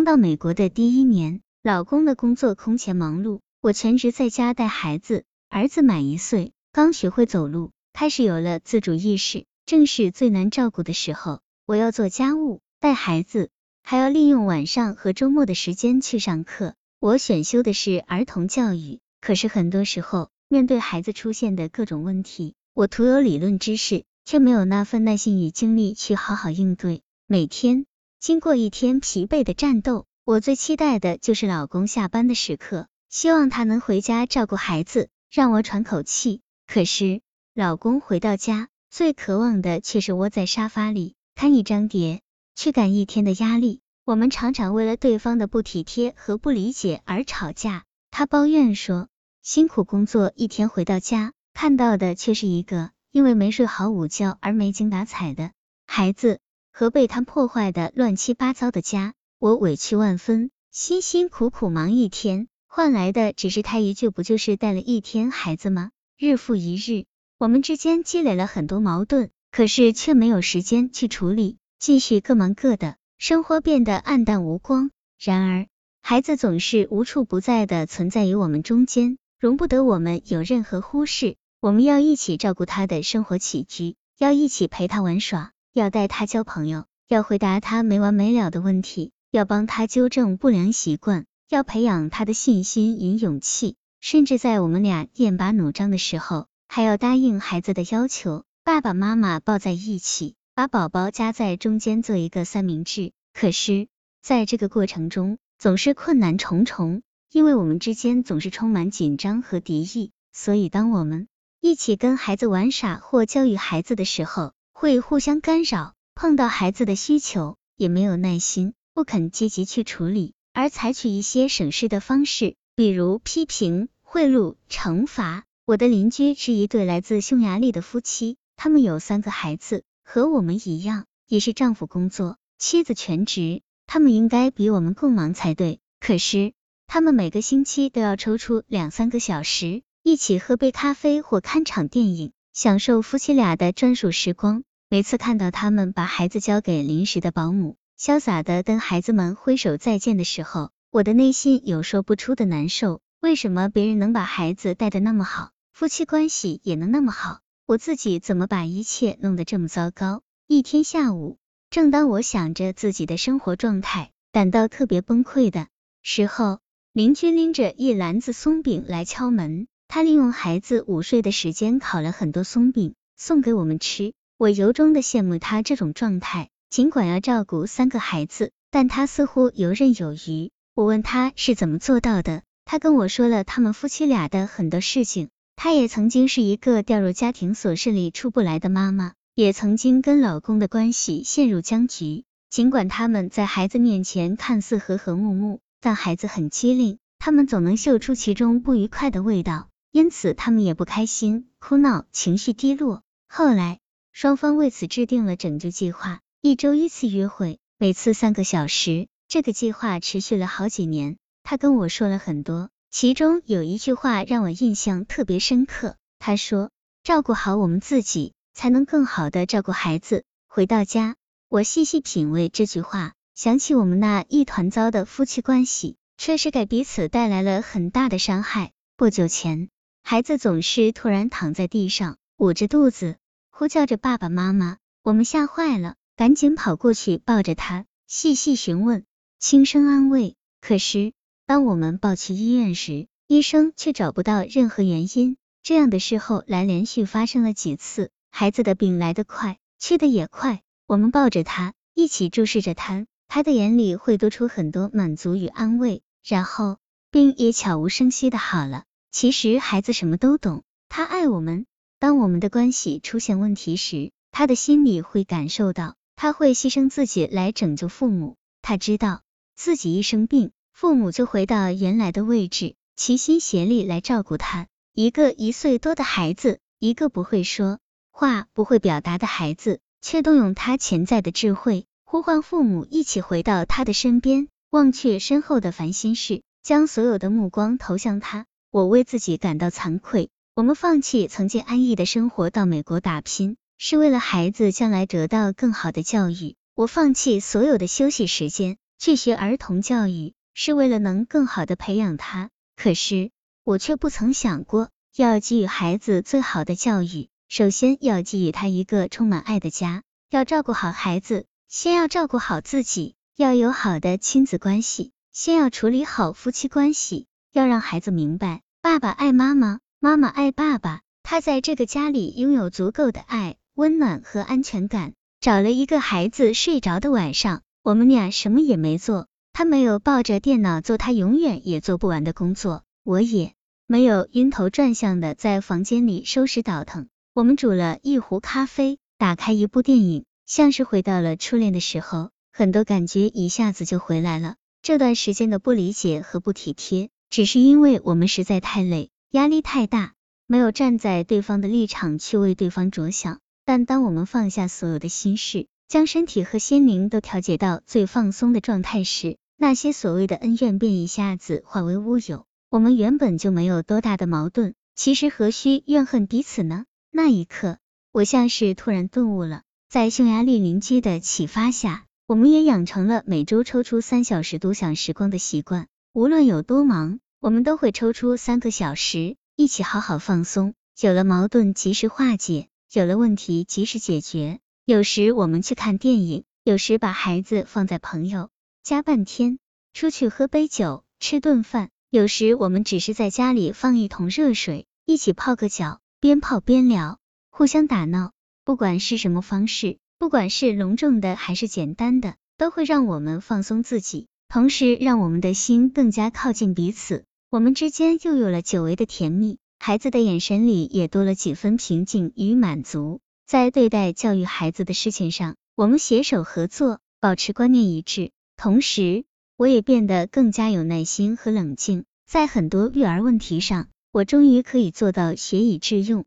刚到美国的第一年，老公的工作空前忙碌，我全职在家带孩子。儿子满一岁，刚学会走路，开始有了自主意识，正是最难照顾的时候。我要做家务、带孩子，还要利用晚上和周末的时间去上课。我选修的是儿童教育，可是很多时候，面对孩子出现的各种问题，我徒有理论知识，却没有那份耐心与精力去好好应对。每天经过一天疲惫的战斗，我最期待的就是老公下班的时刻，希望他能回家照顾孩子。让我喘口气。可是，老公回到家，最渴望的却是窝在沙发里看一张碟，驱赶一天的压力。我们常常为了对方的不体贴和不理解而吵架。他抱怨说，辛苦工作一天回到家，看到的却是一个因为没睡好午觉而没精打采的孩子和被他破坏的乱七八糟的家。我委屈万分，辛辛苦苦忙一天。换来的只是他一句“不就是带了一天孩子吗？”日复一日，我们之间积累了很多矛盾，可是却没有时间去处理，继续各忙各的，生活变得暗淡无光。然而，孩子总是无处不在的存在于我们中间，容不得我们有任何忽视。我们要一起照顾他的生活起居，要一起陪他玩耍，要带他交朋友，要回答他没完没了的问题，要帮他纠正不良习惯。要培养他的信心与勇气，甚至在我们俩剑拔弩张的时候，还要答应孩子的要求。爸爸妈妈抱在一起，把宝宝夹在中间做一个三明治。可是，在这个过程中，总是困难重重，因为我们之间总是充满紧张和敌意。所以，当我们一起跟孩子玩耍或教育孩子的时候，会互相干扰。碰到孩子的需求，也没有耐心，不肯积极去处理。而采取一些省事的方式，比如批评、贿赂、惩罚。我的邻居是一对来自匈牙利的夫妻，他们有三个孩子，和我们一样，也是丈夫工作，妻子全职。他们应该比我们更忙才对，可是他们每个星期都要抽出两三个小时，一起喝杯咖啡或看场电影，享受夫妻俩的专属时光。每次看到他们把孩子交给临时的保姆。潇洒的跟孩子们挥手再见的时候，我的内心有说不出的难受。为什么别人能把孩子带的那么好，夫妻关系也能那么好，我自己怎么把一切弄得这么糟糕？一天下午，正当我想着自己的生活状态，感到特别崩溃的时候，邻居拎着一篮子松饼来敲门。他利用孩子午睡的时间烤了很多松饼送给我们吃。我由衷的羡慕他这种状态。尽管要照顾三个孩子，但他似乎游刃有余。我问他是怎么做到的，他跟我说了他们夫妻俩的很多事情。他也曾经是一个掉入家庭琐事里出不来的妈妈，也曾经跟老公的关系陷入僵局。尽管他们在孩子面前看似和和睦睦，但孩子很机灵，他们总能嗅出其中不愉快的味道，因此他们也不开心、哭闹、情绪低落。后来，双方为此制定了拯救计划。一周一次约会，每次三个小时。这个计划持续了好几年。他跟我说了很多，其中有一句话让我印象特别深刻。他说：“照顾好我们自己，才能更好的照顾孩子。”回到家，我细细品味这句话，想起我们那一团糟的夫妻关系，确实给彼此带来了很大的伤害。不久前，孩子总是突然躺在地上，捂着肚子，呼叫着爸爸妈妈，我们吓坏了。赶紧跑过去抱着他，细细询问，轻声安慰。可是当我们抱去医院时，医生却找不到任何原因。这样的事后来连续发生了几次。孩子的病来得快，去得也快。我们抱着他，一起注视着他，他的眼里会多出很多满足与安慰。然后病也悄无声息的好了。其实孩子什么都懂，他爱我们。当我们的关系出现问题时，他的心里会感受到。他会牺牲自己来拯救父母，他知道自己一生病，父母就回到原来的位置，齐心协力来照顾他。一个一岁多的孩子，一个不会说话、不会表达的孩子，却动用他潜在的智慧，呼唤父母一起回到他的身边，忘却身后的烦心事，将所有的目光投向他。我为自己感到惭愧，我们放弃曾经安逸的生活，到美国打拼。是为了孩子将来得到更好的教育，我放弃所有的休息时间，去学儿童教育，是为了能更好的培养他。可是我却不曾想过，要给予孩子最好的教育，首先要给予他一个充满爱的家。要照顾好孩子，先要照顾好自己。要有好的亲子关系，先要处理好夫妻关系。要让孩子明白，爸爸爱妈妈，妈妈爱爸爸。他在这个家里拥有足够的爱、温暖和安全感。找了一个孩子睡着的晚上，我们俩什么也没做。他没有抱着电脑做他永远也做不完的工作，我也没有晕头转向的在房间里收拾倒腾。我们煮了一壶咖啡，打开一部电影，像是回到了初恋的时候，很多感觉一下子就回来了。这段时间的不理解和不体贴，只是因为我们实在太累，压力太大，没有站在对方的立场去为对方着想。但当我们放下所有的心事，将身体和心灵都调节到最放松的状态时，那些所谓的恩怨便一下子化为乌有。我们原本就没有多大的矛盾，其实何须怨恨彼此呢？那一刻，我像是突然顿悟了。在匈牙利邻居的启发下，我们也养成了每周抽出三小时独享时光的习惯。无论有多忙，我们都会抽出三个小时，一起好好放松。有了矛盾，及时化解。有了问题及时解决，有时我们去看电影，有时把孩子放在朋友家半天，出去喝杯酒，吃顿饭，有时我们只是在家里放一桶热水，一起泡个脚，边泡边聊，互相打闹。不管是什么方式，不管是隆重的还是简单的，都会让我们放松自己，同时让我们的心更加靠近彼此，我们之间又有了久违的甜蜜。孩子的眼神里也多了几分平静与满足。在对待教育孩子的事情上，我们携手合作，保持观念一致。同时，我也变得更加有耐心和冷静。在很多育儿问题上，我终于可以做到学以致用。